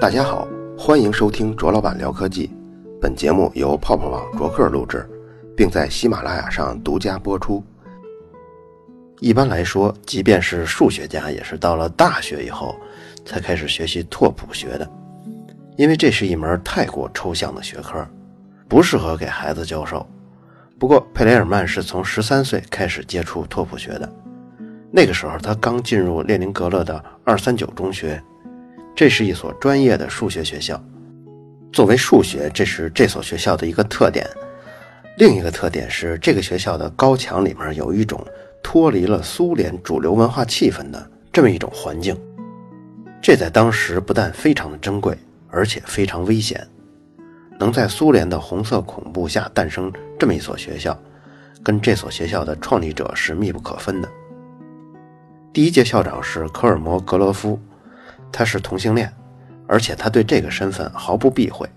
大家好，欢迎收听卓老板聊科技。本节目由泡泡网卓克录制，并在喜马拉雅上独家播出。一般来说，即便是数学家，也是到了大学以后才开始学习拓扑学的，因为这是一门太过抽象的学科，不适合给孩子教授。不过，佩雷尔曼是从十三岁开始接触拓扑学的，那个时候他刚进入列宁格勒的二三九中学，这是一所专业的数学学校。作为数学，这是这所学校的一个特点。另一个特点是，这个学校的高墙里面有一种脱离了苏联主流文化气氛的这么一种环境，这在当时不但非常的珍贵，而且非常危险。能在苏联的红色恐怖下诞生这么一所学校，跟这所学校的创立者是密不可分的。第一届校长是科尔摩格罗夫，他是同性恋，而且他对这个身份毫不避讳。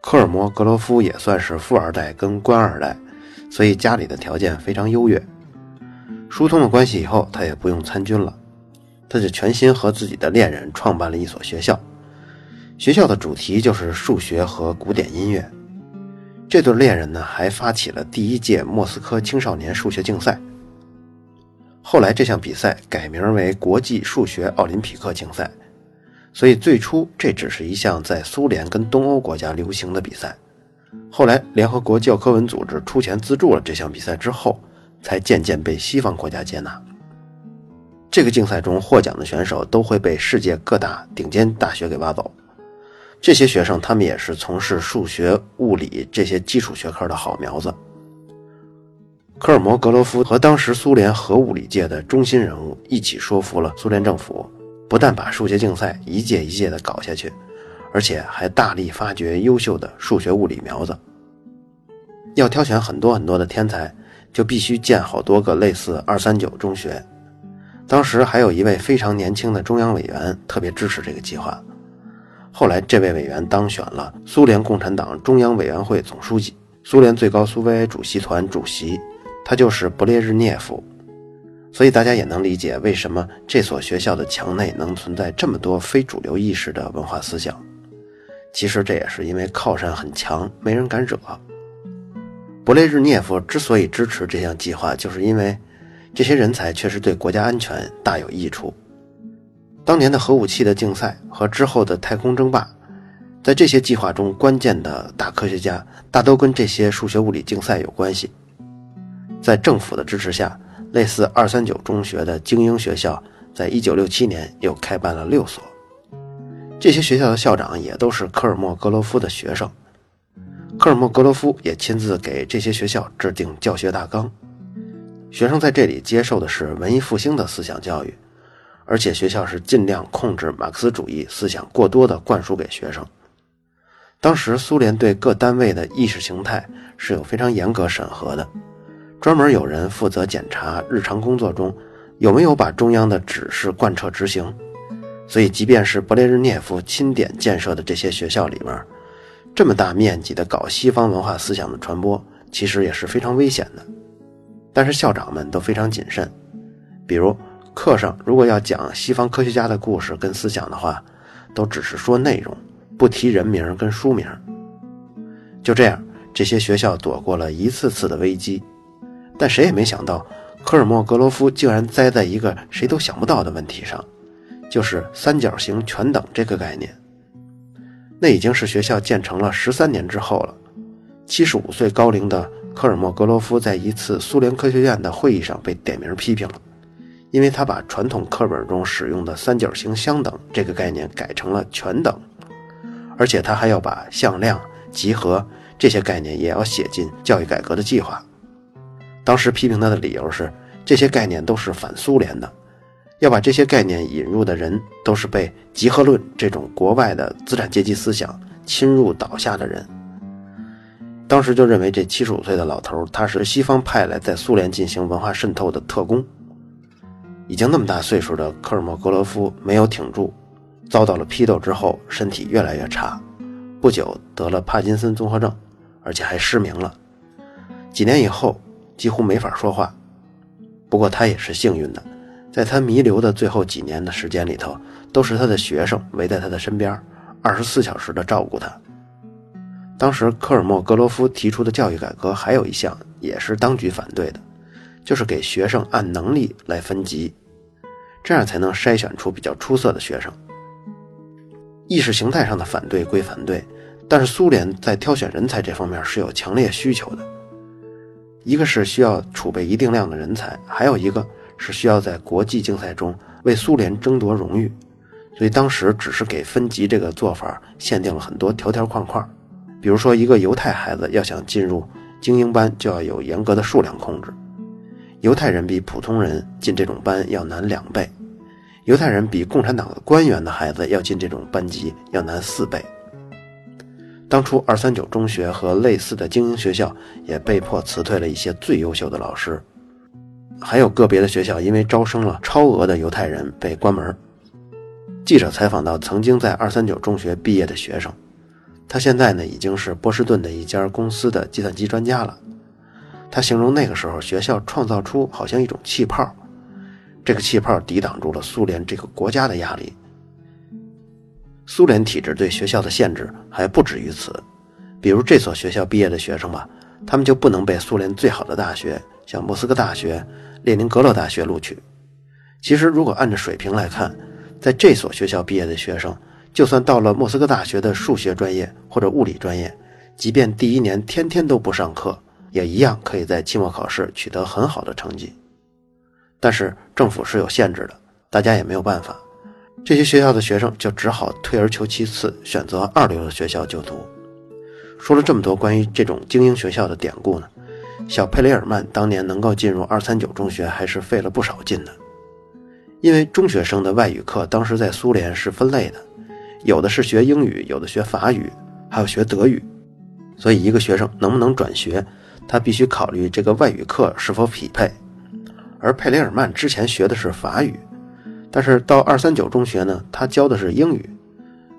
科尔摩格罗夫也算是富二代跟官二代，所以家里的条件非常优越。疏通了关系以后，他也不用参军了，他就全心和自己的恋人创办了一所学校。学校的主题就是数学和古典音乐。这对恋人呢，还发起了第一届莫斯科青少年数学竞赛。后来这项比赛改名为国际数学奥林匹克竞赛。所以最初这只是一项在苏联跟东欧国家流行的比赛。后来联合国教科文组织出钱资助了这项比赛之后，才渐渐被西方国家接纳。这个竞赛中获奖的选手都会被世界各大顶尖大学给挖走。这些学生，他们也是从事数学、物理这些基础学科的好苗子。科尔摩格罗夫和当时苏联核物理界的中心人物一起说服了苏联政府，不但把数学竞赛一届一届的搞下去，而且还大力发掘优秀的数学物理苗子。要挑选很多很多的天才，就必须建好多个类似二三九中学。当时还有一位非常年轻的中央委员特别支持这个计划。后来，这位委员当选了苏联共产党中央委员会总书记、苏联最高苏维埃主席团主席，他就是勃列日涅夫。所以大家也能理解为什么这所学校的墙内能存在这么多非主流意识的文化思想。其实这也是因为靠山很强，没人敢惹。勃列日涅夫之所以支持这项计划，就是因为这些人才确实对国家安全大有益处。当年的核武器的竞赛和之后的太空争霸，在这些计划中，关键的大科学家大都跟这些数学物理竞赛有关系。在政府的支持下，类似二三九中学的精英学校，在一九六七年又开办了六所。这些学校的校长也都是科尔莫格罗夫的学生，科尔莫格罗夫也亲自给这些学校制定教学大纲。学生在这里接受的是文艺复兴的思想教育。而且学校是尽量控制马克思主义思想过多的灌输给学生。当时苏联对各单位的意识形态是有非常严格审核的，专门有人负责检查日常工作中有没有把中央的指示贯彻执行。所以，即便是勃列日涅夫钦点建设的这些学校里面，这么大面积的搞西方文化思想的传播，其实也是非常危险的。但是校长们都非常谨慎，比如。课上如果要讲西方科学家的故事跟思想的话，都只是说内容，不提人名跟书名。就这样，这些学校躲过了一次次的危机。但谁也没想到，科尔莫格罗夫竟然栽在一个谁都想不到的问题上，就是三角形全等这个概念。那已经是学校建成了十三年之后了。七十五岁高龄的科尔莫格罗夫在一次苏联科学院的会议上被点名批评了。因为他把传统课本中使用的三角形相等这个概念改成了全等，而且他还要把向量、集合这些概念也要写进教育改革的计划。当时批评他的理由是，这些概念都是反苏联的，要把这些概念引入的人都是被集合论这种国外的资产阶级思想侵入倒下的人。当时就认为这七十五岁的老头他是西方派来在苏联进行文化渗透的特工。已经那么大岁数的科尔莫格罗夫没有挺住，遭到了批斗之后，身体越来越差，不久得了帕金森综合症，而且还失明了。几年以后，几乎没法说话。不过他也是幸运的，在他弥留的最后几年的时间里头，都是他的学生围在他的身边，二十四小时的照顾他。当时科尔莫格罗夫提出的教育改革还有一项也是当局反对的，就是给学生按能力来分级，这样才能筛选出比较出色的学生。意识形态上的反对归反对，但是苏联在挑选人才这方面是有强烈需求的。一个是需要储备一定量的人才，还有一个是需要在国际竞赛中为苏联争夺荣誉，所以当时只是给分级这个做法限定了很多条条框框。比如说，一个犹太孩子要想进入精英班，就要有严格的数量控制。犹太人比普通人进这种班要难两倍，犹太人比共产党的官员的孩子要进这种班级要难四倍。当初二三九中学和类似的精英学校也被迫辞退了一些最优秀的老师，还有个别的学校因为招生了超额的犹太人被关门。记者采访到曾经在二三九中学毕业的学生。他现在呢，已经是波士顿的一家公司的计算机专家了。他形容那个时候学校创造出好像一种气泡，这个气泡抵挡住了苏联这个国家的压力。苏联体制对学校的限制还不止于此，比如这所学校毕业的学生吧，他们就不能被苏联最好的大学，像莫斯科大学、列宁格勒大学录取。其实，如果按照水平来看，在这所学校毕业的学生。就算到了莫斯科大学的数学专业或者物理专业，即便第一年天天都不上课，也一样可以在期末考试取得很好的成绩。但是政府是有限制的，大家也没有办法，这些学校的学生就只好退而求其次，选择二流的学校就读。说了这么多关于这种精英学校的典故呢，小佩雷尔曼当年能够进入二三九中学，还是费了不少劲的，因为中学生的外语课当时在苏联是分类的。有的是学英语，有的学法语，还有学德语，所以一个学生能不能转学，他必须考虑这个外语课是否匹配。而佩雷尔曼之前学的是法语，但是到二三九中学呢，他教的是英语，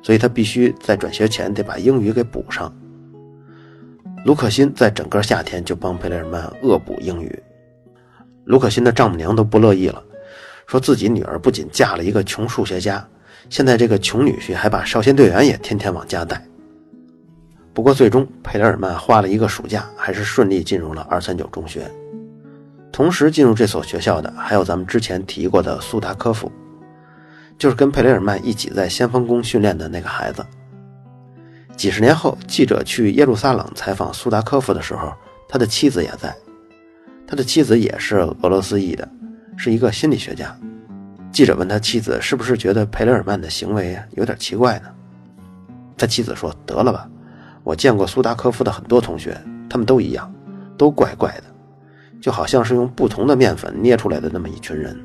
所以他必须在转学前得把英语给补上。卢可欣在整个夏天就帮佩雷尔曼恶补英语，卢可欣的丈母娘都不乐意了，说自己女儿不仅嫁了一个穷数学家。现在这个穷女婿还把少先队员也天天往家带。不过最终佩雷尔曼花了一个暑假，还是顺利进入了二三九中学。同时进入这所学校的还有咱们之前提过的苏达科夫，就是跟佩雷尔曼一起在先锋宫训练的那个孩子。几十年后，记者去耶路撒冷采访苏达科夫的时候，他的妻子也在。他的妻子也是俄罗斯裔的，是一个心理学家。记者问他妻子是不是觉得佩雷尔曼的行为有点奇怪呢？他妻子说：“得了吧，我见过苏达科夫的很多同学，他们都一样，都怪怪的，就好像是用不同的面粉捏出来的那么一群人。”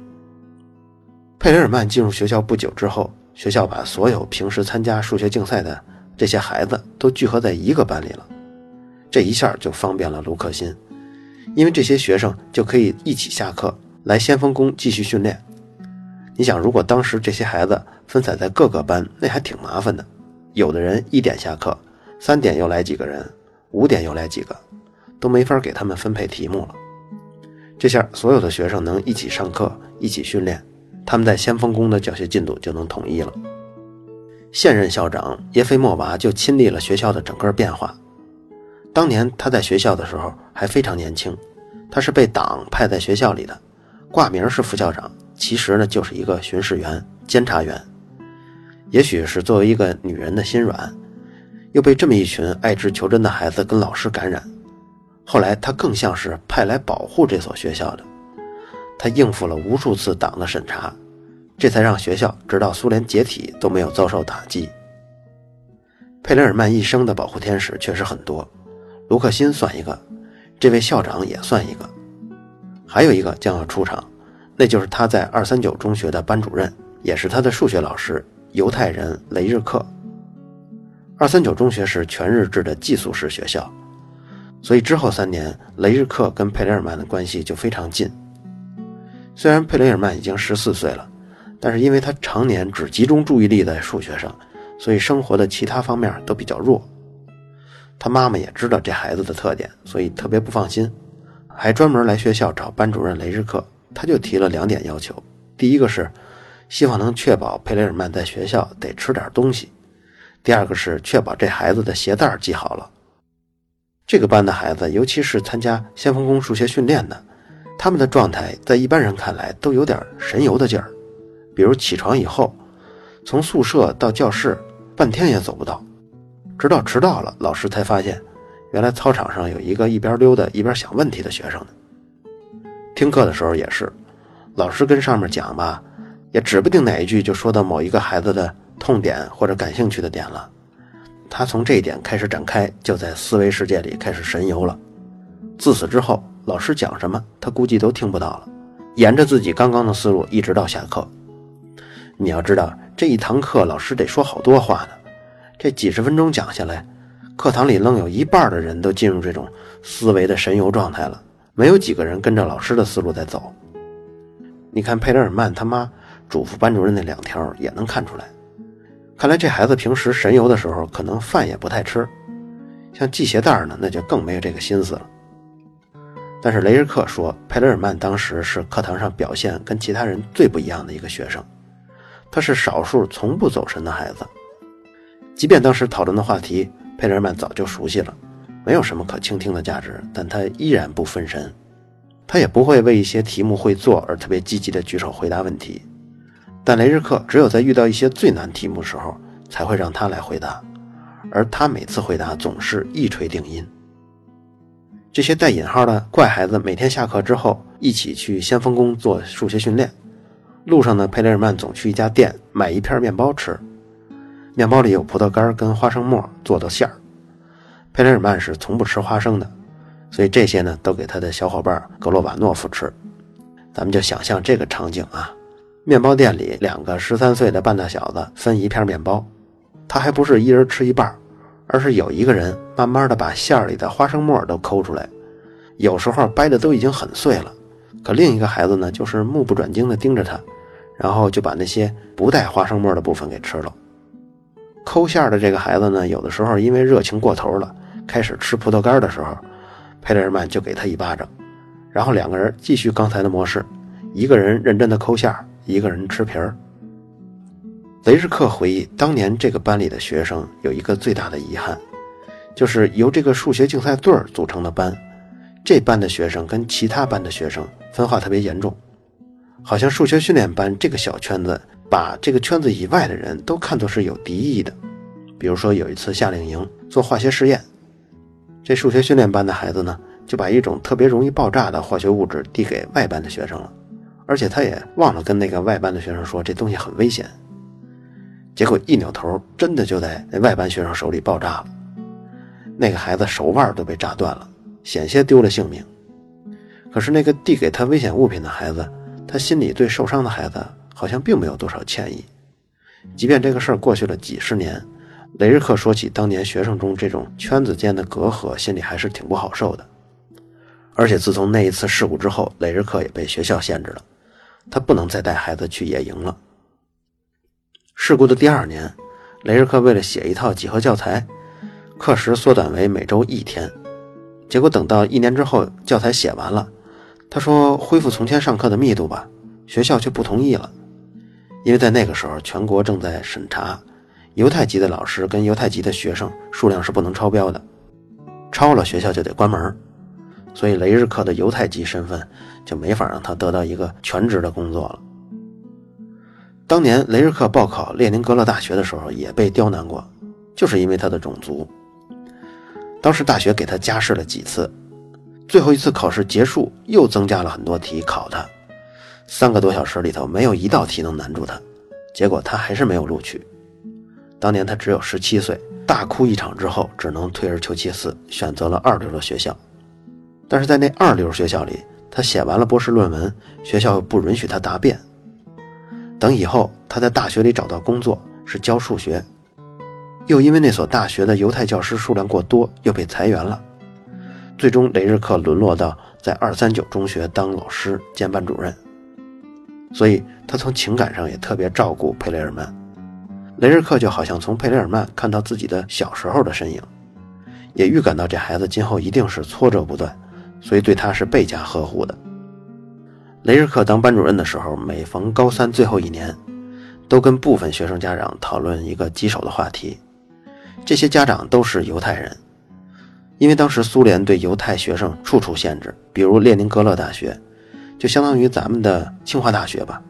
佩雷尔曼进入学校不久之后，学校把所有平时参加数学竞赛的这些孩子都聚合在一个班里了，这一下就方便了卢克辛，因为这些学生就可以一起下课来先锋宫继续训练。你想，如果当时这些孩子分散在各个班，那还挺麻烦的。有的人一点下课，三点又来几个人，五点又来几个，都没法给他们分配题目了。这下所有的学生能一起上课，一起训练，他们在先锋宫的教学进度就能统一了。现任校长耶菲莫娃就亲历了学校的整个变化。当年他在学校的时候还非常年轻，他是被党派在学校里的，挂名是副校长。其实呢，就是一个巡视员、监察员。也许是作为一个女人的心软，又被这么一群爱之求真的孩子跟老师感染。后来，他更像是派来保护这所学校的。他应付了无数次党的审查，这才让学校直到苏联解体都没有遭受打击。佩雷尔曼一生的保护天使确实很多，卢克辛算一个，这位校长也算一个，还有一个将要出场。那就是他在二三九中学的班主任，也是他的数学老师，犹太人雷日克。二三九中学是全日制的寄宿式学校，所以之后三年，雷日克跟佩雷尔曼的关系就非常近。虽然佩雷尔曼已经十四岁了，但是因为他常年只集中注意力在数学上，所以生活的其他方面都比较弱。他妈妈也知道这孩子的特点，所以特别不放心，还专门来学校找班主任雷日克。他就提了两点要求，第一个是希望能确保佩雷尔曼在学校得吃点东西，第二个是确保这孩子的鞋带系好了。这个班的孩子，尤其是参加先锋宫数学训练的，他们的状态在一般人看来都有点神游的劲儿。比如起床以后，从宿舍到教室半天也走不到，直到迟到了，老师才发现，原来操场上有一个一边溜达一边想问题的学生呢。听课的时候也是，老师跟上面讲吧，也指不定哪一句就说到某一个孩子的痛点或者感兴趣的点了，他从这一点开始展开，就在思维世界里开始神游了。自此之后，老师讲什么他估计都听不到了，沿着自己刚刚的思路一直到下课。你要知道，这一堂课老师得说好多话呢，这几十分钟讲下来，课堂里愣有一半的人都进入这种思维的神游状态了，没有几个人跟着老师的思路在走。你看佩雷尔曼他妈嘱咐班主任那两条也能看出来，看来这孩子平时神游的时候可能饭也不太吃，像系鞋带呢，那就更没有这个心思了。但是雷日克说，佩雷尔曼当时是课堂上表现跟其他人最不一样的一个学生。他是少数从不走神的孩子，即便当时讨论的话题佩雷尔曼早就熟悉了，没有什么可倾听的价值，但他依然不分神。他也不会为一些题目会做而特别积极的举手回答问题，但雷日克只有在遇到一些最难题目时候才会让他来回答，而他每次回答总是一锤定音。这些带引号的怪孩子每天下课之后一起去先锋宫做数学训练。路上呢，佩雷尔曼总去一家店买一片面包吃，面包里有葡萄干跟花生末做的馅儿。佩雷尔曼是从不吃花生的，所以这些呢都给他的小伙伴格罗瓦诺夫吃。咱们就想象这个场景啊，面包店里两个十三岁的半大小子分一片面包，他还不是一人吃一半，而是有一个人慢慢的把馅儿里的花生末都抠出来，有时候掰的都已经很碎了。可另一个孩子呢，就是目不转睛地盯着他，然后就把那些不带花生沫的部分给吃了。抠馅的这个孩子呢，有的时候因为热情过头了，开始吃葡萄干的时候，佩雷尔曼就给他一巴掌，然后两个人继续刚才的模式，一个人认真的抠馅一个人吃皮儿。雷日克回忆，当年这个班里的学生有一个最大的遗憾，就是由这个数学竞赛队儿组成的班。这班的学生跟其他班的学生分化特别严重，好像数学训练班这个小圈子把这个圈子以外的人都看作是有敌意的。比如说有一次夏令营做化学实验，这数学训练班的孩子呢就把一种特别容易爆炸的化学物质递给外班的学生了，而且他也忘了跟那个外班的学生说这东西很危险。结果一扭头，真的就在那外班学生手里爆炸了，那个孩子手腕都被炸断了。险些丢了性命，可是那个递给他危险物品的孩子，他心里对受伤的孩子好像并没有多少歉意。即便这个事儿过去了几十年，雷日克说起当年学生中这种圈子间的隔阂，心里还是挺不好受的。而且自从那一次事故之后，雷日克也被学校限制了，他不能再带孩子去野营了。事故的第二年，雷日克为了写一套几何教材，课时缩短为每周一天。结果等到一年之后，教材写完了，他说恢复从前上课的密度吧，学校却不同意了，因为在那个时候全国正在审查，犹太籍的老师跟犹太籍的学生数量是不能超标的，超了学校就得关门，所以雷日克的犹太籍身份就没法让他得到一个全职的工作了。当年雷日克报考列宁格勒大学的时候也被刁难过，就是因为他的种族。当时大学给他加试了几次，最后一次考试结束，又增加了很多题考他，三个多小时里头没有一道题能难住他，结果他还是没有录取。当年他只有十七岁，大哭一场之后，只能退而求其次，选择了二流的学校。但是在那二流学校里，他写完了博士论文，学校又不允许他答辩。等以后他在大学里找到工作，是教数学。又因为那所大学的犹太教师数量过多，又被裁员了。最终，雷日克沦落到在二三九中学当老师兼班主任。所以，他从情感上也特别照顾佩雷尔曼。雷日克就好像从佩雷尔曼看到自己的小时候的身影，也预感到这孩子今后一定是挫折不断，所以对他是倍加呵护的。雷日克当班主任的时候，每逢高三最后一年，都跟部分学生家长讨论一个棘手的话题。这些家长都是犹太人，因为当时苏联对犹太学生处处限制，比如列宁格勒大学，就相当于咱们的清华大学吧。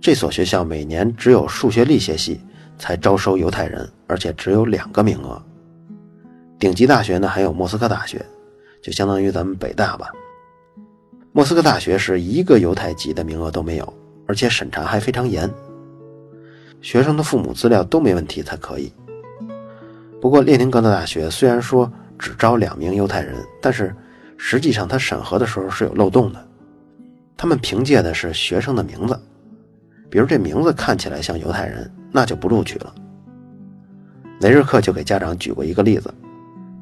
这所学校每年只有数学力学系才招收犹太人，而且只有两个名额。顶级大学呢，还有莫斯科大学，就相当于咱们北大吧。莫斯科大学是一个犹太籍的名额都没有，而且审查还非常严，学生的父母资料都没问题才可以。不过列宁格勒大学虽然说只招两名犹太人，但是实际上他审核的时候是有漏洞的，他们凭借的是学生的名字，比如这名字看起来像犹太人，那就不录取了。雷日克就给家长举过一个例子，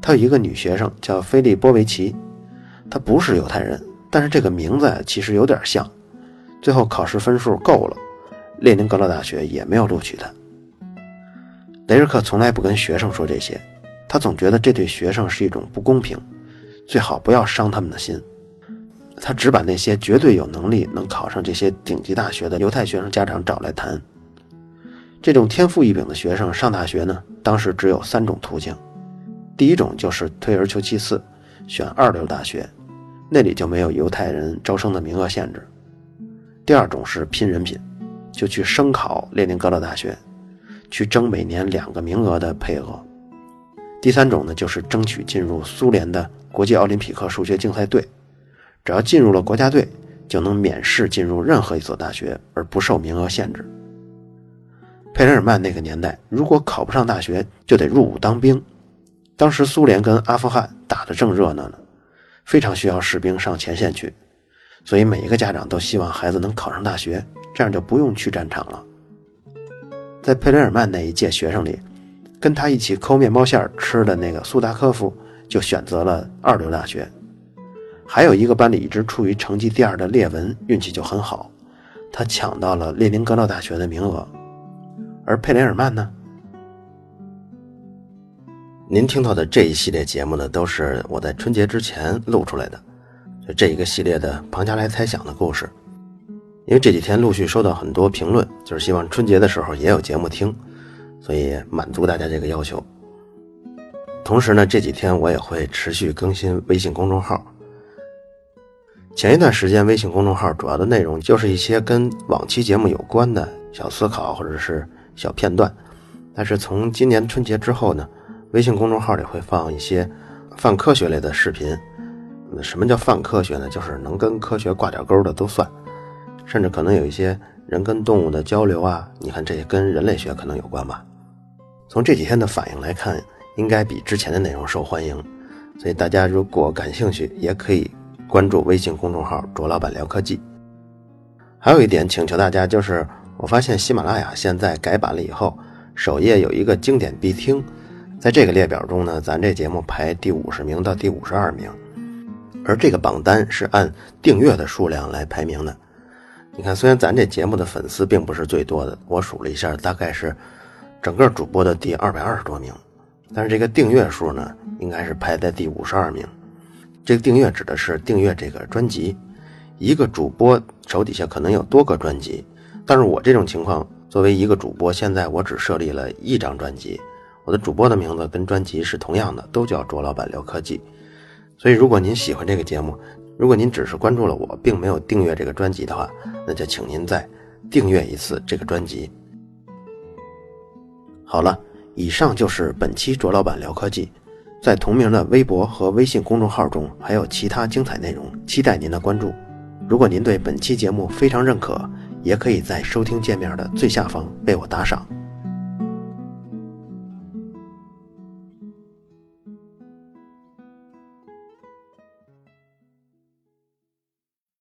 他有一个女学生叫菲利波维奇，她不是犹太人。但是这个名字其实有点像，最后考试分数够了，列宁格勒大学也没有录取他。雷日克从来不跟学生说这些，他总觉得这对学生是一种不公平，最好不要伤他们的心。他只把那些绝对有能力能考上这些顶级大学的犹太学生家长找来谈。这种天赋异禀的学生上大学呢，当时只有三种途径：第一种就是退而求其次，选二流大学。那里就没有犹太人招生的名额限制。第二种是拼人品，就去声考列宁格勒大学，去争每年两个名额的配额。第三种呢，就是争取进入苏联的国际奥林匹克数学竞赛队，只要进入了国家队，就能免试进入任何一所大学，而不受名额限制。佩雷尔曼那个年代，如果考不上大学，就得入伍当兵。当时苏联跟阿富汗打得正热闹呢。非常需要士兵上前线去，所以每一个家长都希望孩子能考上大学，这样就不用去战场了。在佩雷尔曼那一届学生里，跟他一起抠面包馅吃的那个苏达科夫就选择了二流大学。还有一个班里一直处于成绩第二的列文运气就很好，他抢到了列宁格勒大学的名额。而佩雷尔曼呢？您听到的这一系列节目呢，都是我在春节之前录出来的，就这一个系列的庞加莱猜想的故事。因为这几天陆续收到很多评论，就是希望春节的时候也有节目听，所以满足大家这个要求。同时呢，这几天我也会持续更新微信公众号。前一段时间，微信公众号主要的内容就是一些跟往期节目有关的小思考或者是小片段，但是从今年春节之后呢。微信公众号里会放一些泛科学类的视频。什么叫泛科学呢？就是能跟科学挂点钩的都算，甚至可能有一些人跟动物的交流啊。你看，这些跟人类学可能有关吧？从这几天的反应来看，应该比之前的内容受欢迎。所以大家如果感兴趣，也可以关注微信公众号“卓老板聊科技”。还有一点请求大家，就是我发现喜马拉雅现在改版了以后，首页有一个经典必听。在这个列表中呢，咱这节目排第五十名到第五十二名，而这个榜单是按订阅的数量来排名的。你看，虽然咱这节目的粉丝并不是最多的，我数了一下，大概是整个主播的第二百二十多名，但是这个订阅数呢，应该是排在第五十二名。这个订阅指的是订阅这个专辑，一个主播手底下可能有多个专辑，但是我这种情况，作为一个主播，现在我只设立了一张专辑。我的主播的名字跟专辑是同样的，都叫卓老板聊科技。所以，如果您喜欢这个节目，如果您只是关注了我，并没有订阅这个专辑的话，那就请您再订阅一次这个专辑。好了，以上就是本期卓老板聊科技。在同名的微博和微信公众号中，还有其他精彩内容，期待您的关注。如果您对本期节目非常认可，也可以在收听界面的最下方为我打赏。